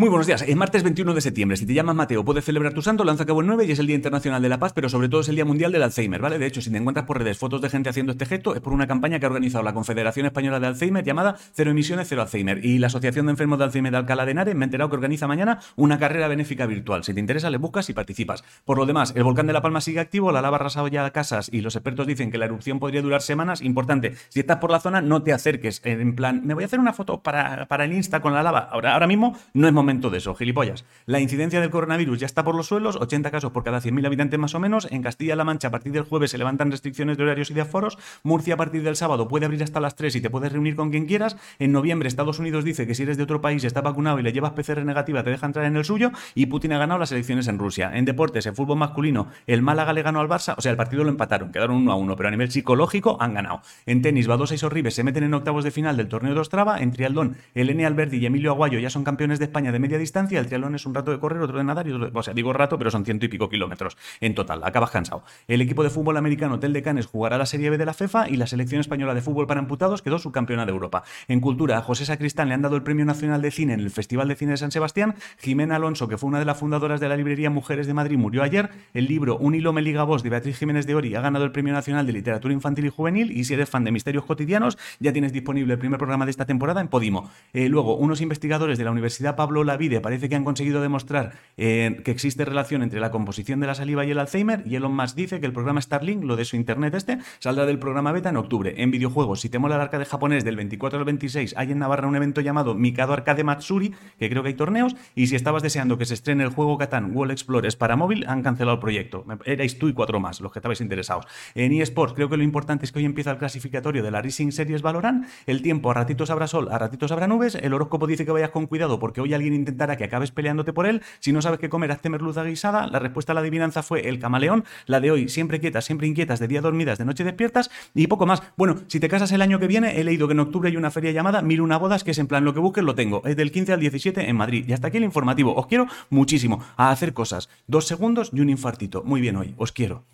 Muy buenos días. Es martes 21 de septiembre. Si te llamas Mateo, puedes celebrar tu santo, lanza cabo el 9 y es el Día Internacional de la Paz, pero sobre todo es el Día Mundial del Alzheimer, ¿vale? De hecho, si te encuentras por redes fotos de gente haciendo este gesto, es por una campaña que ha organizado la Confederación Española de Alzheimer llamada Cero Emisiones, Cero Alzheimer. Y la Asociación de Enfermos de Alzheimer de Alcalá de Henares me he enterado que organiza mañana una carrera benéfica virtual. Si te interesa, le buscas y participas. Por lo demás, el volcán de La Palma sigue activo, la lava ha arrasado ya casas y los expertos dicen que la erupción podría durar semanas. Importante, si estás por la zona, no te acerques en plan, me voy a hacer una foto para, para el Insta con la lava. Ahora, ahora mismo no es momento de eso, gilipollas. La incidencia del coronavirus ya está por los suelos, 80 casos por cada 100.000 habitantes más o menos. En Castilla-La Mancha a partir del jueves se levantan restricciones de horarios y de aforos. Murcia a partir del sábado puede abrir hasta las 3 y te puedes reunir con quien quieras. En noviembre Estados Unidos dice que si eres de otro país estás vacunado y le llevas PCR negativa te deja entrar en el suyo y Putin ha ganado las elecciones en Rusia. En deportes, en fútbol masculino, el Málaga le ganó al Barça, o sea, el partido lo empataron, quedaron 1 a 1, pero a nivel psicológico han ganado. En tenis, Badosa y Sorribes se meten en octavos de final del torneo de Ostrava. En triatlón, Elene Alberdi y Emilio Aguayo ya son campeones de España de media distancia. El triatlón es un rato de correr otro de nadar y otro O sea, digo rato, pero son ciento y pico kilómetros en total. Acabas cansado. El equipo de fútbol americano Tel de Canes jugará la Serie B de la FEFA y la selección española de fútbol para amputados quedó subcampeona de Europa. En cultura, a José Sacristán le han dado el Premio Nacional de Cine en el Festival de Cine de San Sebastián. Jimena Alonso, que fue una de las fundadoras de la librería Mujeres de Madrid, murió ayer. El libro Un hilo me liga voz de Beatriz Jiménez de Ori ha ganado el Premio Nacional de Literatura Infantil y Juvenil. Y si eres fan de misterios cotidianos, ya tienes disponible el primer programa de esta temporada en Podimo. Eh, luego, unos investigadores de la Universidad Pablo Lavide parece que han conseguido demostrar eh, que existe relación entre la composición de la saliva y el Alzheimer y Elon Musk dice que el programa Starlink, lo de su internet este, saldrá del programa beta en octubre. En videojuegos, si te mola el arcade japonés del 24 al 26, hay en Navarra un evento llamado Mikado Arcade Matsuri, que creo que hay torneos, y si estabas deseando que se estrene el juego Catán World Explorers para móvil, han cancelado el proyecto. Erais tú y cuatro más, los que estabais interesados. En eSports, creo que lo importante es que hoy empieza el clasificatorio de la Racing Series Valorant, el tiempo a ratitos habrá sol, a ratitos habrá nubes, el horóscopo dice que vayas con cuidado porque hoy alguien intentará que acabes peleándote por él, si no sabes qué comer, hazte merluza guisada, la respuesta a la adivinanza fue el camaleón, la de hoy siempre quietas, siempre inquietas, de día dormidas, de noche despiertas y poco más. Bueno, si te casas el año que viene, he leído que en octubre hay una feria llamada Mil una bodas, que es en plan lo que busques lo tengo, es del 15 al 17 en Madrid. Y hasta aquí el informativo, os quiero muchísimo a hacer cosas. Dos segundos y un infartito. Muy bien hoy, os quiero.